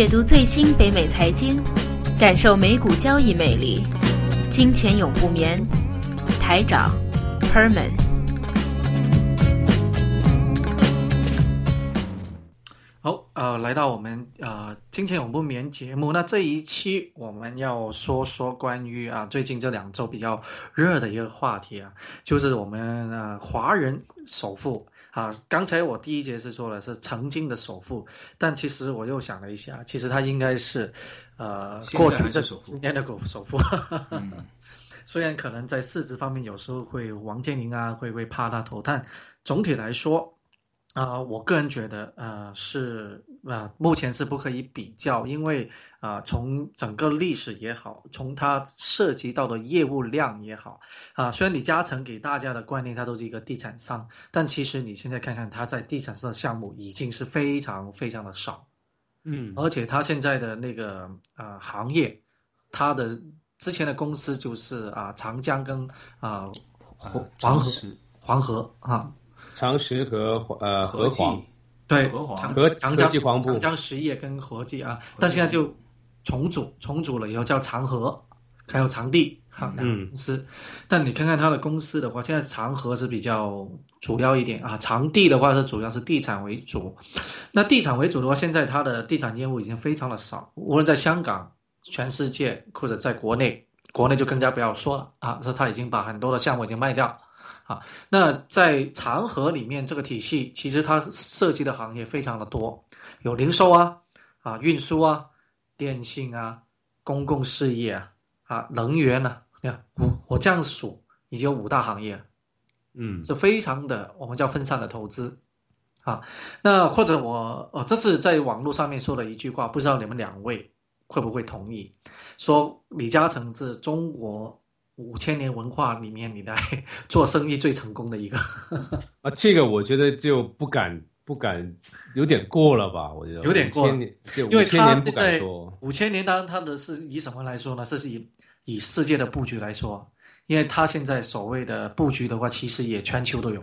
解读最新北美财经，感受美股交易魅力。金钱永不眠，台长 Perman。好，呃，来到我们呃金钱永不眠节目，那这一期我们要说说关于啊最近这两周比较热的一个话题啊，就是我们呃华人首富。啊，刚才我第一节是说了是曾经的首富，但其实我又想了一下，其实他应该是，呃，过去这十年的首首富。虽然可能在市值方面有时候会王健林啊会会怕他头，但总体来说。啊，我个人觉得，呃，是啊，目前是不可以比较，因为啊，从整个历史也好，从它涉及到的业务量也好，啊，虽然李嘉诚给大家的观念他都是一个地产商，但其实你现在看看他在地产上的项目已经是非常非常的少，嗯，而且他现在的那个啊行业，他的之前的公司就是啊长江跟啊黄黄河黄河啊。长实和呃和黄，对，长和长江长江实业跟和记啊，但现在就重组，重组了以后叫长和，还有长地哈两个公司。但你看看它的公司的话，现在长和是比较主要一点啊，长地的话是主要是地产为主。那地产为主的话，现在它的地产业务已经非常的少，无论在香港、全世界或者在国内，国内就更加不要说了啊，说它已经把很多的项目已经卖掉。啊，那在长河里面这个体系，其实它涉及的行业非常的多，有零售啊，啊运输啊，电信啊，公共事业啊，啊能源呢，你看我我这样数，已经有五大行业，嗯，是非常的，我们叫分散的投资，啊，那或者我哦，这是在网络上面说的一句话，不知道你们两位会不会同意，说李嘉诚是中国。五千年文化里面，你来 做生意最成功的一个 啊，这个我觉得就不敢不敢，有点过了吧？我觉得有点过，因为他是在五千年当然他的是以什么来说呢？这是以以世界的布局来说，因为他现在所谓的布局的话，其实也全球都有。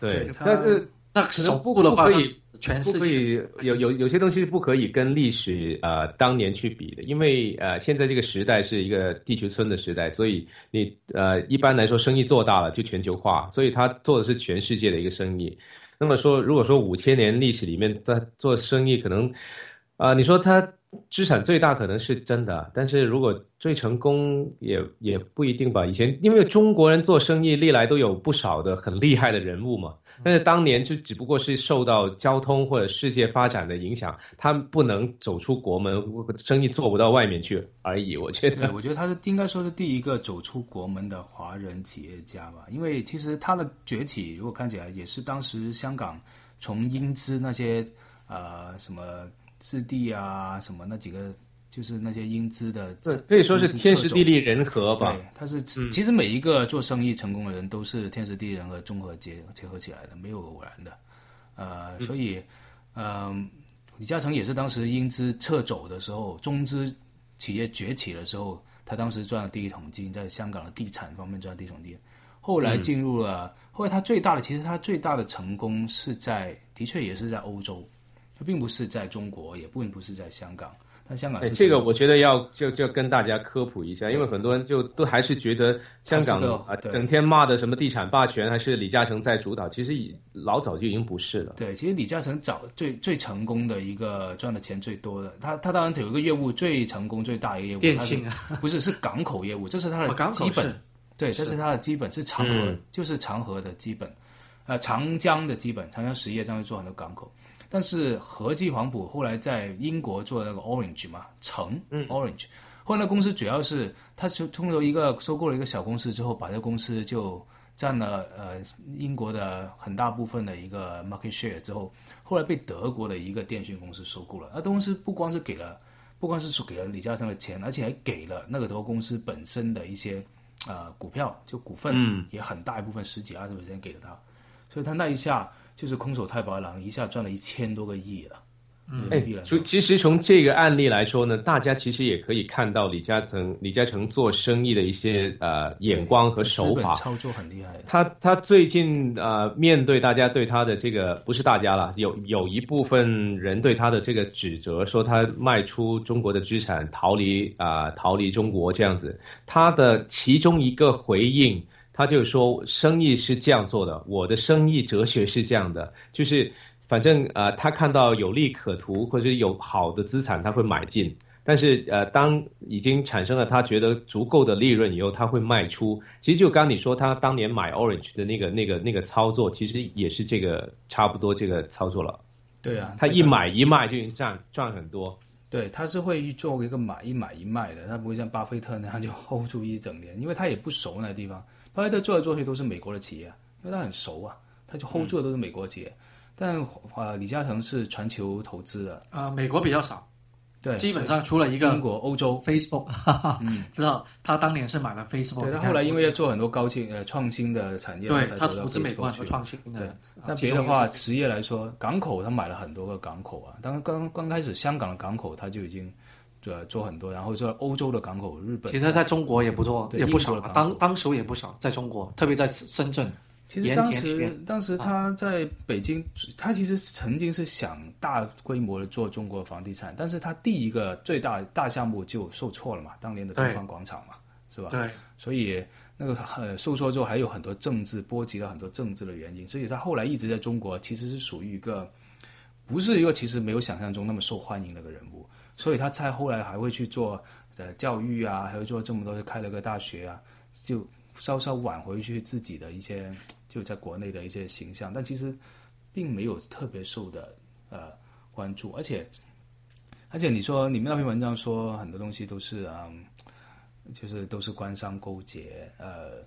对，但是那首部的话可以。全世界有有有些东西是不可以跟历史呃当年去比的，因为呃现在这个时代是一个地球村的时代，所以你呃一般来说生意做大了就全球化，所以他做的是全世界的一个生意。那么说，如果说五千年历史里面在做生意，可能啊你说他资产最大可能是真的，但是如果最成功也也不一定吧。以前因为中国人做生意历来都有不少的很厉害的人物嘛。但是当年就只不过是受到交通或者世界发展的影响，他不能走出国门，生意做不到外面去而已。我觉得，我觉得他是应该说是第一个走出国门的华人企业家吧。因为其实他的崛起，如果看起来也是当时香港从英资那些呃什么置地啊什么那几个。就是那些英资的，可以说是天时地利人和吧。对，他是其实每一个做生意成功的人都是天时地利人和综合结结合起来的，没有偶然的。呃，所以，嗯，李嘉诚也是当时英资撤走的时候，中资企业崛起的时候，他当时赚了第一桶金，在香港的地产方面赚第一桶金。后来进入了，后来他最大的，其实他最大的成功是在，的确也是在欧洲，他并不是在中国，也并不是在香港。但香港这个我觉得要就就跟大家科普一下，因为很多人就都还是觉得香港啊整天骂的什么地产霸权还是李嘉诚在主导，其实老早就已经不是了。对，其实李嘉诚早最最成功的一个赚的钱最多的，他他当然有一个业务最成功最大一个业务，电信啊，不是是港口业务，这是他的基本，对，这是他的基本是长河，就是长河的基本，呃，长江的基本，长江实业这样做很多港口。但是和记黄埔后来在英国做那个 Orange 嘛，橙，Orange，后来那公司主要是，他就通过一个收购了一个小公司之后，把这公司就占了呃英国的很大部分的一个 market share 之后，后来被德国的一个电讯公司收购了。那公司不光是给了，不光是说给了李嘉诚的钱，而且还给了那个德国公司本身的一些呃股票，就股份也很大一部分，十几二十给了他，所以他那一下。就是空手太白狼，一下赚了一千多个亿了，嗯哎，就其实从这个案例来说呢，大家其实也可以看到李嘉诚、李嘉诚做生意的一些呃眼光和手法，操作很厉害。他他最近呃面对大家对他的这个不是大家了，有有一部分人对他的这个指责，说他卖出中国的资产，逃离啊逃离中国这样子。他的其中一个回应，他就说生意是这样做的，我的生意哲学是这样的，就是。反正呃，他看到有利可图或者有好的资产，他会买进。但是呃，当已经产生了他觉得足够的利润以后，他会卖出。其实就刚你说他当年买 Orange 的那个那个那个操作，其实也是这个差不多这个操作了。对啊，他一买一卖就已经赚赚很多。对，他是会做一个买一买一卖的，他不会像巴菲特那样就 hold 住一整年，因为他也不熟那个地方。巴菲特做来做去都是美国的企业，因为他很熟啊，他就 hold 住的都是美国企业。但啊，李嘉诚是全球投资的啊，美国比较少，对，基本上除了一个英国、欧洲，Facebook，嗯，知道他当年是买了 Facebook，对他后来因为要做很多高新呃创新的产业，对他投资美国去创新的。但别的话，实业来说，港口他买了很多个港口啊。当刚刚开始香港的港口他就已经做做很多，然后在欧洲的港口，日本其实在中国也不错，也不少，当当时也不少，在中国，特别在深圳。其实当时，当时他在北京，他其实曾经是想大规模的做中国房地产，但是他第一个最大大项目就受挫了嘛，当年的东方广场嘛，是吧？对，所以那个呃受挫之后还有很多政治波及了很多政治的原因，所以他后来一直在中国其实是属于一个不是一个其实没有想象中那么受欢迎的一个人物，所以他才后来还会去做呃教育啊，还会做这么多，开了个大学啊，就稍稍挽回去自己的一些。就在国内的一些形象，但其实并没有特别受的呃关注，而且而且你说你们那篇文章说很多东西都是嗯，就是都是官商勾结呃，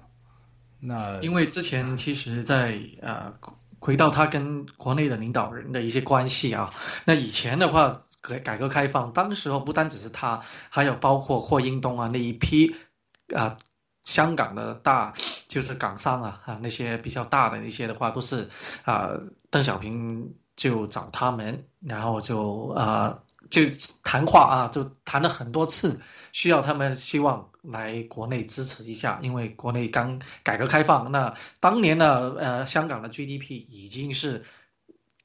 那因为之前其实，在呃回到他跟国内的领导人的一些关系啊，那以前的话改改革开放，当时候不单只是他，还有包括霍英东啊那一批啊。香港的大就是港商啊啊那些比较大的那些的话都是啊邓小平就找他们，然后就啊就谈话啊就谈了很多次，需要他们希望来国内支持一下，因为国内刚改革开放，那当年呢呃香港的 GDP 已经是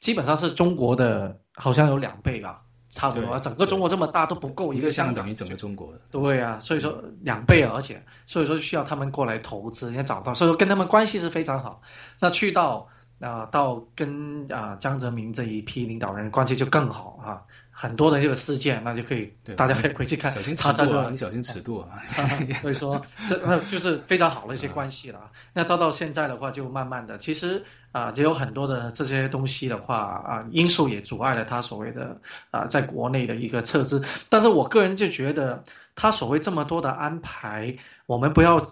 基本上是中国的好像有两倍吧。差不多，整个中国这么大都不够一个香港，等于整个中国的。对啊，所以说两倍啊，而且所以说需要他们过来投资，要找到，所以说跟他们关系是非常好。那去到啊，到跟啊江泽民这一批领导人关系就更好啊，很多的这个事件，那就可以大家可以回去看。小心尺度啊，你小心尺度啊。所以说这那就是非常好的一些关系了。那到到现在的话，就慢慢的，其实。啊，也有很多的这些东西的话啊，因素也阻碍了他所谓的啊，在国内的一个撤资。但是我个人就觉得，他所谓这么多的安排，我们不要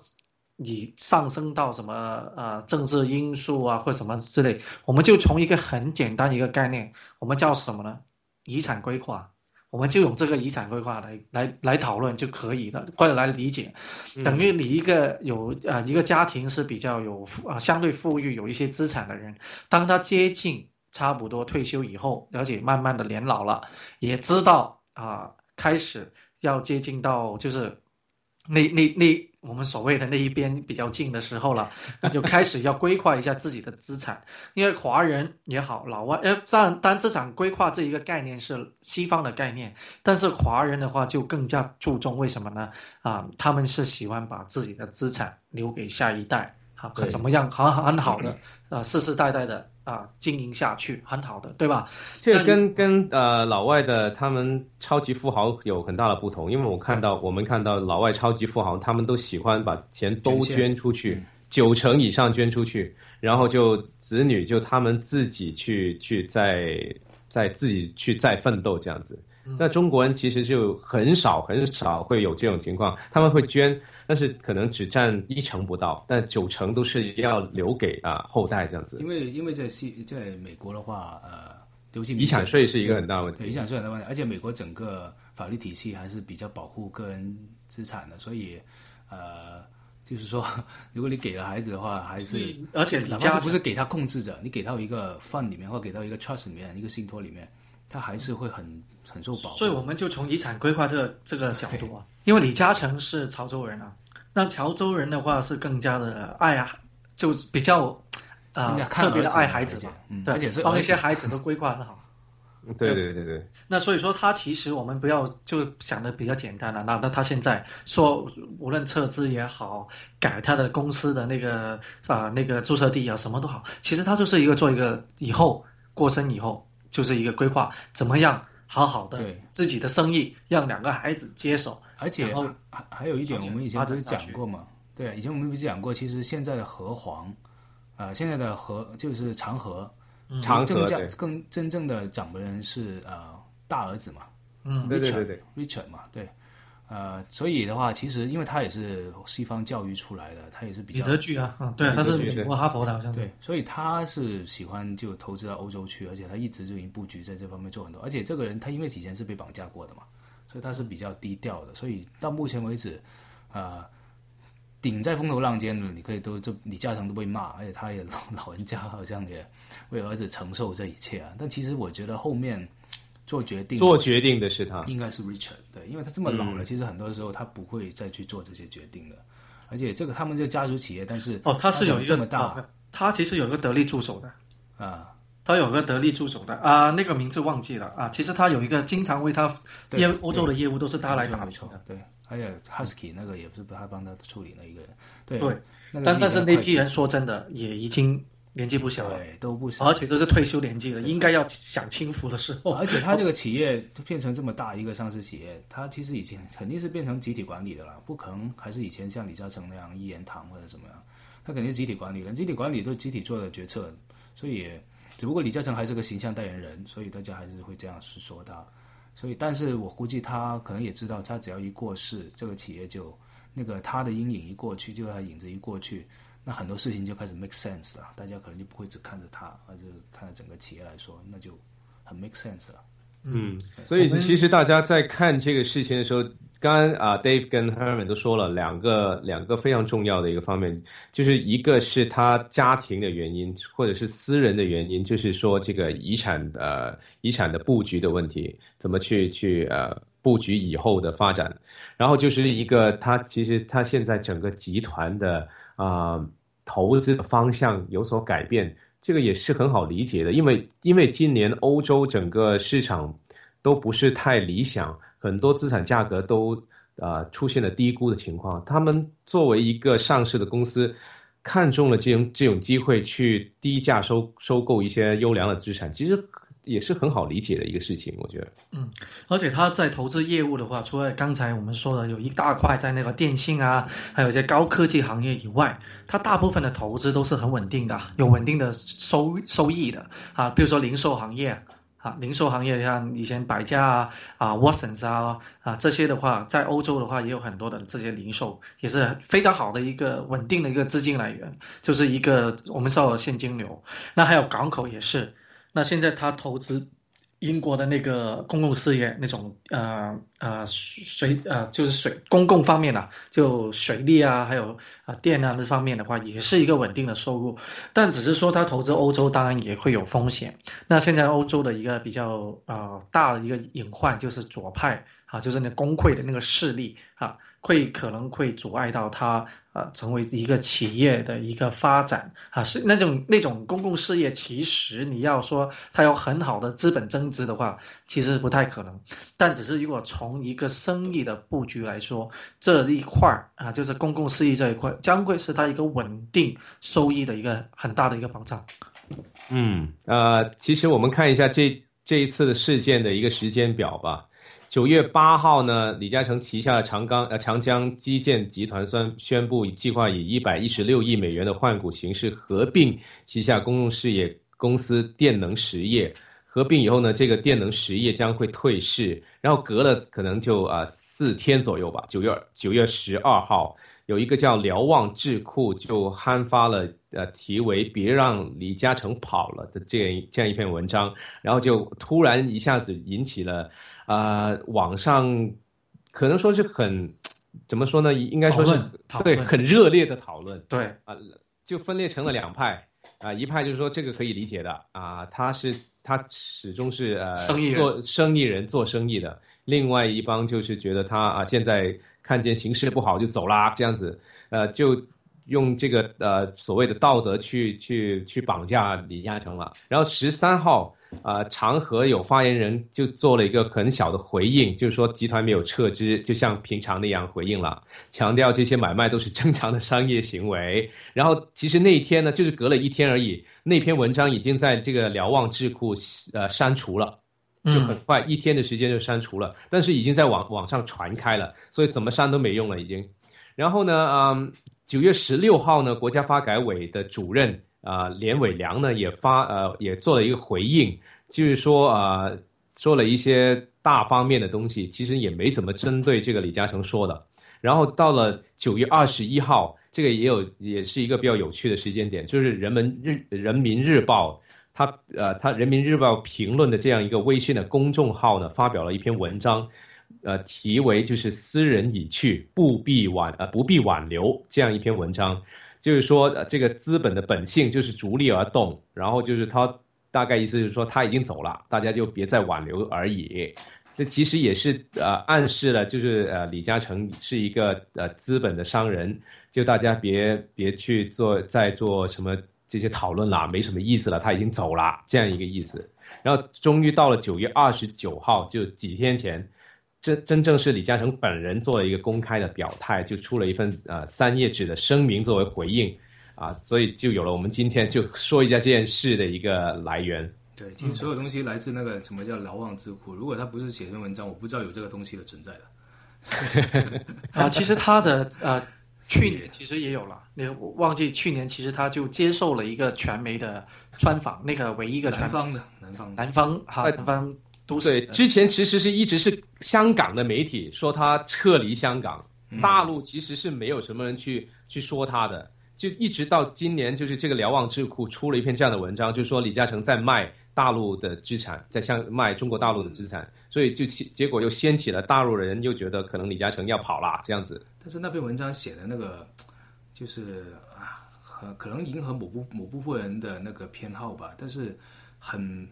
你上升到什么呃政治因素啊或者什么之类，我们就从一个很简单一个概念，我们叫什么呢？遗产规划。我们就用这个遗产规划来来来讨论就可以了，或者来理解，等于你一个有啊一个家庭是比较有啊相对富裕有一些资产的人，当他接近差不多退休以后，而且慢慢的年老了，也知道啊开始要接近到就是那那那。我们所谓的那一边比较近的时候了，那就开始要规划一下自己的资产，因为华人也好，老外，呃，当然，当资产规划这一个概念是西方的概念，但是华人的话就更加注重，为什么呢？啊，他们是喜欢把自己的资产留给下一代，好，可怎么样，很很好的，啊，世世代代的。啊，经营下去很好的，对吧？这个跟跟呃老外的他们超级富豪有很大的不同，因为我看到我们看到老外超级富豪，他们都喜欢把钱都捐出去，九成以上捐出去，然后就子女就他们自己去去再再自己去再奋斗这样子。那中国人其实就很少很少会有这种情况，他们会捐。但是可能只占一成不到，但九成都是要留给啊后代这样子。因为因为在西在美国的话，呃，遗产税是一个很大问题。遗产税很大问题，而且美国整个法律体系还是比较保护个人资产的，所以呃，就是说，如果你给了孩子的话，还是而且哪怕是不是给他控制着，你给到一个 fund 里面，或给到一个 trust 里面，一个信托里面，他还是会很很受保护。所以我们就从遗产规划这个这个角度啊，因为李嘉诚是潮州人啊，那潮州人的话是更加的爱啊，就比较啊特别的爱孩子嘛，对，而且是帮一些孩子都规划的好。对对对对，那所以说他其实我们不要就想的比较简单了。那那他现在说无论撤资也好，改他的公司的那个啊那个注册地啊什么都好，其实他就是一个做一个以后过生以后就是一个规划，怎么样好好的自己的生意让两个孩子接手，而且还还有一点，我们以前不是讲过嘛？对，以前我们不是讲过，其实现在的和黄啊，现在的和就是长和。长正家更真正的掌门人是呃大儿子嘛，嗯。对对对对，Richard 嘛，对，呃，所以的话，其实因为他也是西方教育出来的，他也是比较李泽钜啊，嗯，对，他是美国哈佛的，好像是，对，所以他是喜欢就投资到欧洲去，而且他一直就已经布局在这方面做很多，而且这个人他因为以前是被绑架过的嘛，所以他是比较低调的，所以到目前为止，呃。顶在风头浪尖的，你可以都这李嘉诚都被骂，而且他也老 老人家好像也为儿子承受这一切啊。但其实我觉得后面做决定做决定的是他，应该是 Richard 对，因为他这么老了，其实很多时候他不会再去做这些决定的。而且这个他们这个家族企业，但是哦，他是有这么大，他其实有一个得力助手的啊，他有个得力助手的啊，那个名字忘记了啊。其实他有一个经常为他业欧洲的业务都是他来打球的，对。还有 Husky 那个也不是他帮他处理那一个人，对，但但是那批人说真的也已经年纪不小了，都不小，而且都是退休年纪了，应该要享清福的时候。而且他这个企业变成这么大一个上市企业，他其实已经肯定是变成集体管理的了，不可能还是以前像李嘉诚那样一言堂或者怎么样，他肯定是集体管理人，集体管理都集体做的决策，所以只不过李嘉诚还是个形象代言人，所以大家还是会这样是说他。所以，但是我估计他可能也知道，他只要一过世，这个企业就那个他的阴影一过去，就他影子一过去，那很多事情就开始 make sense 了。大家可能就不会只看着他，而是看着整个企业来说，那就很 make sense 了。嗯，所以其实大家在看这个事情的时候。刚刚啊，Dave 跟 Herman 都说了两个两个非常重要的一个方面，就是一个是他家庭的原因，或者是私人的原因，就是说这个遗产呃遗产的布局的问题，怎么去去呃布局以后的发展，然后就是一个他其实他现在整个集团的啊投资的方向有所改变，这个也是很好理解的，因为因为今年欧洲整个市场都不是太理想。很多资产价格都啊出现了低估的情况，他们作为一个上市的公司，看中了这种这种机会去低价收收购一些优良的资产，其实也是很好理解的一个事情，我觉得。嗯，而且他在投资业务的话，除了刚才我们说的有一大块在那个电信啊，还有一些高科技行业以外，他大部分的投资都是很稳定的，有稳定的收收益的啊，比如说零售行业。啊，零售行业像以前百家啊、啊 Watsons 啊、啊这些的话，在欧洲的话也有很多的这些零售，也是非常好的一个稳定的一个资金来源，就是一个我们说的现金流。那还有港口也是，那现在他投资。英国的那个公共事业那种呃呃水呃就是水公共方面的，就水利啊，还有啊电啊那方面的话，也是一个稳定的收入。但只是说他投资欧洲，当然也会有风险。那现在欧洲的一个比较呃大的一个隐患就是左派啊，就是那工会的那个势力啊，会可能会阻碍到他。啊，成为一个企业的一个发展啊，是那种那种公共事业，其实你要说它有很好的资本增值的话，其实不太可能。但只是如果从一个生意的布局来说，这一块儿啊，就是公共事业这一块，将会是它一个稳定收益的一个很大的一个保障。嗯，呃，其实我们看一下这这一次的事件的一个时间表吧。九月八号呢，李嘉诚旗下的长江呃长江基建集团宣宣布计划以一百一十六亿美元的换股形式合并旗下公共事业公司电能实业。合并以后呢，这个电能实业将会退市。然后隔了可能就啊四天左右吧，九月九月十二号，有一个叫瞭望智库就刊发了呃题为“别让李嘉诚跑了”的这样这样一篇文章，然后就突然一下子引起了。啊，网上可能说是很怎么说呢？应该说是对很热烈的讨论。对啊，就分裂成了两派啊，一派就是说这个可以理解的啊，他是他始终是呃生意做生意人做生意的，另外一帮就是觉得他啊现在看见形势不好就走啦，这样子，呃就。用这个呃所谓的道德去去去绑架李嘉诚了。然后十三号，呃，长河有发言人就做了一个很小的回应，就是说集团没有撤资，就像平常那样回应了，强调这些买卖都是正常的商业行为。然后其实那一天呢，就是隔了一天而已，那篇文章已经在这个瞭望智库呃删除了，就很快一天的时间就删除了，但是已经在网网上传开了，所以怎么删都没用了已经。然后呢，嗯。九月十六号呢，国家发改委的主任啊，连伟良呢也发呃也做了一个回应，就是说啊，说了一些大方面的东西，其实也没怎么针对这个李嘉诚说的。然后到了九月二十一号，这个也有也是一个比较有趣的时间点，就是人们日人民日报，他呃他人民日报评论的这样一个微信的公众号呢，发表了一篇文章。呃，题为就是“斯人已去，不必挽呃不必挽留”这样一篇文章，就是说呃这个资本的本性就是逐利而动，然后就是他大概意思就是说他已经走了，大家就别再挽留而已。这其实也是呃暗示了，就是呃李嘉诚是一个呃资本的商人，就大家别别去做再做什么这些讨论啦，没什么意思了，他已经走了这样一个意思。然后终于到了九月二十九号，就几天前。这真正是李嘉诚本人做了一个公开的表态，就出了一份呃三页纸的声明作为回应，啊，所以就有了我们今天就说一下这件事的一个来源。对，其实所有东西来自那个什么叫瞭望智库，如果他不是写篇文章，我不知道有这个东西的存在的。啊，其实他的呃去年其实也有了，你忘记去年其实他就接受了一个传媒的专访，那个唯一一个南方的南方南方哈南方。对，之前其实是一直是香港的媒体说他撤离香港，大陆其实是没有什么人去去说他的，就一直到今年，就是这个瞭望智库出了一篇这样的文章，就说李嘉诚在卖大陆的资产，在向卖中国大陆的资产，所以就结果又掀起了大陆人又觉得可能李嘉诚要跑了这样子。但是那篇文章写的那个，就是啊，可能迎合某部某部分人的那个偏好吧，但是很。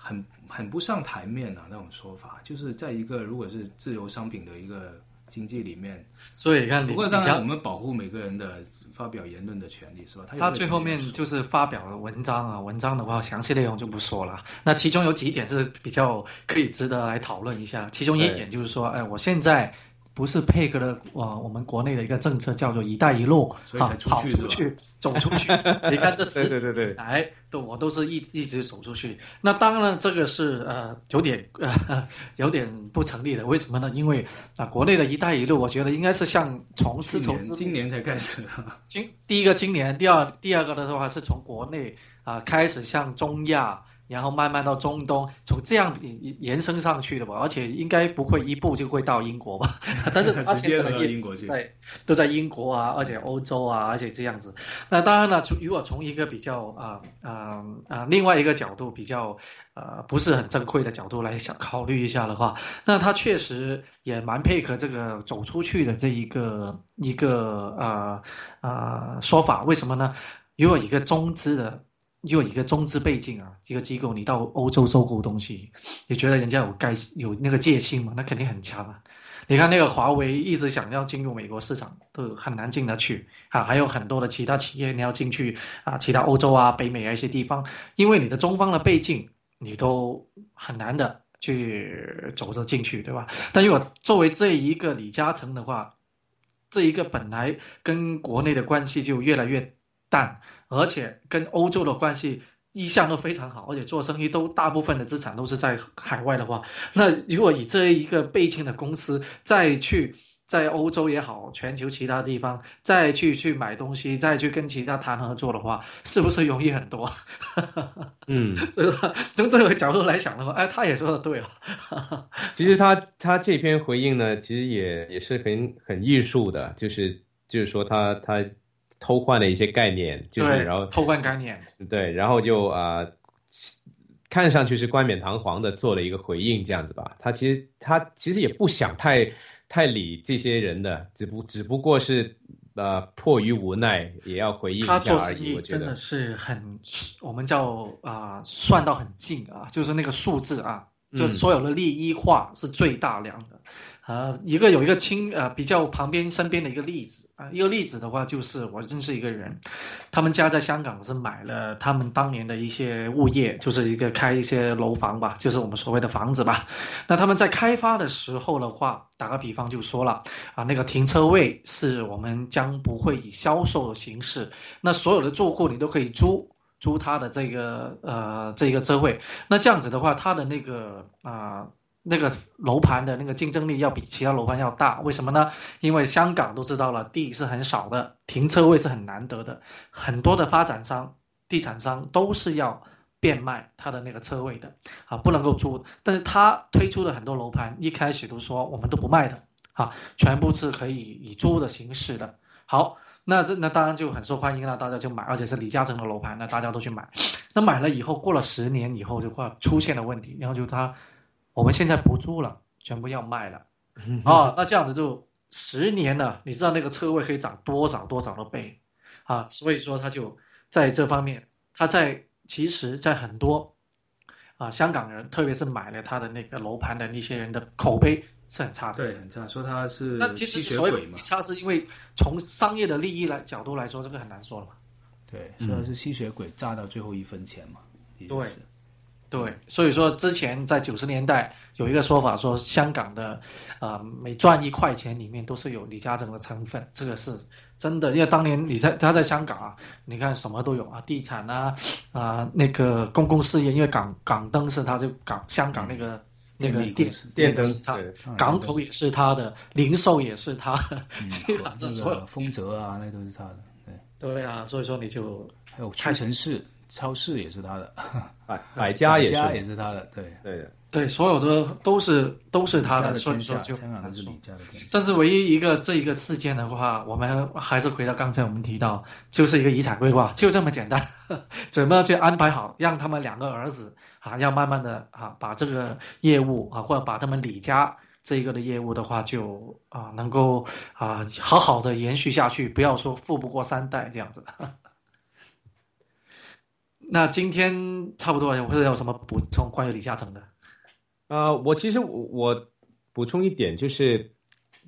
很很不上台面啊，那种说法，就是在一个如果是自由商品的一个经济里面，所以你看，不过当然我们保护每个人的发表言论的权利，是吧？他最后面就是发表了文章啊，文章的话详细内容就不说了。那其中有几点是比较可以值得来讨论一下，其中一点就是说，哎，我现在。不是配合了啊，我们国内的一个政策叫做“一带一路”，啊，跑出去，走出去。你看这十几年来，都我都是一一直走出去。那当然，这个是呃有点呃有点不成立的。为什么呢？因为啊，国内的一带一路，我觉得应该是像从丝绸之今年才开始。今第一个今年，第二第二个的话是从国内啊开始向中亚。然后慢慢到中东，从这样延伸上去的吧，而且应该不会一步就会到英国吧？但是直接到英国去，在都在英国啊，而且欧洲啊，而且这样子。那当然了，从如果从一个比较啊啊啊另外一个角度比较呃不是很正规的角度来想考虑一下的话，那他确实也蛮配合这个走出去的这一个一个呃呃说法。为什么呢？如果一个中资的。又一个中资背景啊，这个机构你到欧洲收购东西，你觉得人家有该有那个戒心吗？那肯定很强啊！你看那个华为一直想要进入美国市场，都很难进得去啊。还有很多的其他企业你要进去啊，其他欧洲啊、北美啊一些地方，因为你的中方的背景，你都很难的去走着进去，对吧？但如果作为这一个李嘉诚的话，这一个本来跟国内的关系就越来越淡。而且跟欧洲的关系一向都非常好，而且做生意都大部分的资产都是在海外的话，那如果以这一个背景的公司再去在欧洲也好，全球其他地方再去去买东西，再去跟其他谈合作的话，是不是容易很多？嗯，所以说从这个角度来想的话，哎，他也说的对了。其实他他这篇回应呢，其实也也是很很艺术的，就是就是说他他。偷换了一些概念，就是然后偷换概念，对，然后就啊，看上去是冠冕堂皇的做了一个回应，这样子吧。他其实他其实也不想太太理这些人的，只不只不过是呃迫于无奈也要回应一下而已。我觉得真的是很，我们叫啊算到很近啊，就是那个数字啊，就所有的利益化是最大量的。呃，一个有一个亲呃比较旁边身边的一个例子啊，一个例子的话就是我认识一个人，他们家在香港是买了他们当年的一些物业，就是一个开一些楼房吧，就是我们所谓的房子吧。那他们在开发的时候的话，打个比方就说了啊，那个停车位是我们将不会以销售的形式，那所有的住户你都可以租租他的这个呃这个车位，那这样子的话，他的那个啊。那个楼盘的那个竞争力要比其他楼盘要大，为什么呢？因为香港都知道了，地是很少的，停车位是很难得的，很多的发展商、地产商都是要变卖他的那个车位的啊，不能够租。但是他推出的很多楼盘一开始都说我们都不卖的啊，全部是可以以租的形式的。好，那这那当然就很受欢迎了，大家就买，而且是李嘉诚的楼盘，那大家都去买。那买了以后，过了十年以后就话，出现了问题，然后就他。我们现在不住了，全部要卖了，啊，那这样子就十年了，你知道那个车位可以涨多少多少的倍，啊，所以说他就在这方面，他在其实，在很多啊香港人，特别是买了他的那个楼盘的那些人的口碑是很差的，对，很差，说他是那其实所谓差是因为从商业的利益来角度来说，这个很难说了嘛，对，说他是吸血鬼榨到最后一分钱嘛，对。对，所以说之前在九十年代有一个说法，说香港的，呃，每赚一块钱里面都是有李嘉诚的成分，这个是真的。因为当年你在他在香港啊，你看什么都有啊，地产啊，啊那个公共事业，因为港港灯是他就港香港那个那个电电灯是他，港口也是他的，零售也是他，基本上所有丰泽啊，那都是他的。对对啊，所以说你就还有屈臣氏。超市也是他的，百百家也是也是他的，对对的，对，所有的都是都是他的，所以说就。但是唯一一个这一个事件的话，我们还是回到刚才我们提到，就是一个遗产规划，就这么简单，怎么去安排好，让他们两个儿子啊，要慢慢的啊，把这个业务啊，或者把他们李家这一个的业务的话，就啊，能够啊，好好的延续下去，不要说富不过三代这样子。那今天差不多，或者有什么补充关于李嘉诚的？啊，我其实我补充一点，就是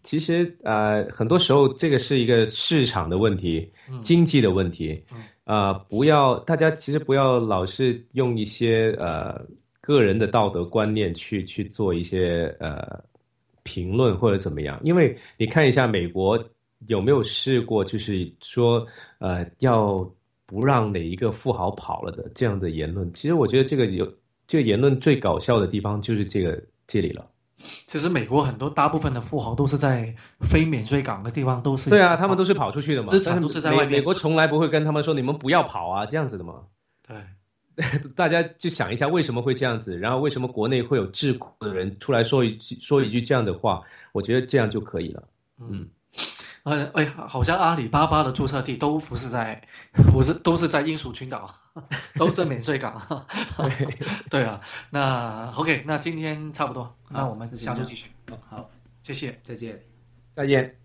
其实呃，很多时候这个是一个市场的问题，经济的问题，啊，不要大家其实不要老是用一些呃个人的道德观念去去做一些呃评论或者怎么样，因为你看一下美国有没有试过，就是说呃要。不让哪一个富豪跑了的这样的言论，其实我觉得这个有这个言论最搞笑的地方就是这个这里了。其实美国很多大部分的富豪都是在非免税港的地方，都是对啊，他们都是跑出去的嘛，资产都是在外面。美国从来不会跟他们说你们不要跑啊，这样子的嘛。对，大家就想一下为什么会这样子，然后为什么国内会有智库的人出来说一句说一句这样的话？我觉得这样就可以了。嗯。呃，哎，好像阿里巴巴的注册地都不是在，不是都是在英属群岛，都是免税港。对啊，那 OK，那今天差不多，那我们下周继续。好，谢谢，再见，再见。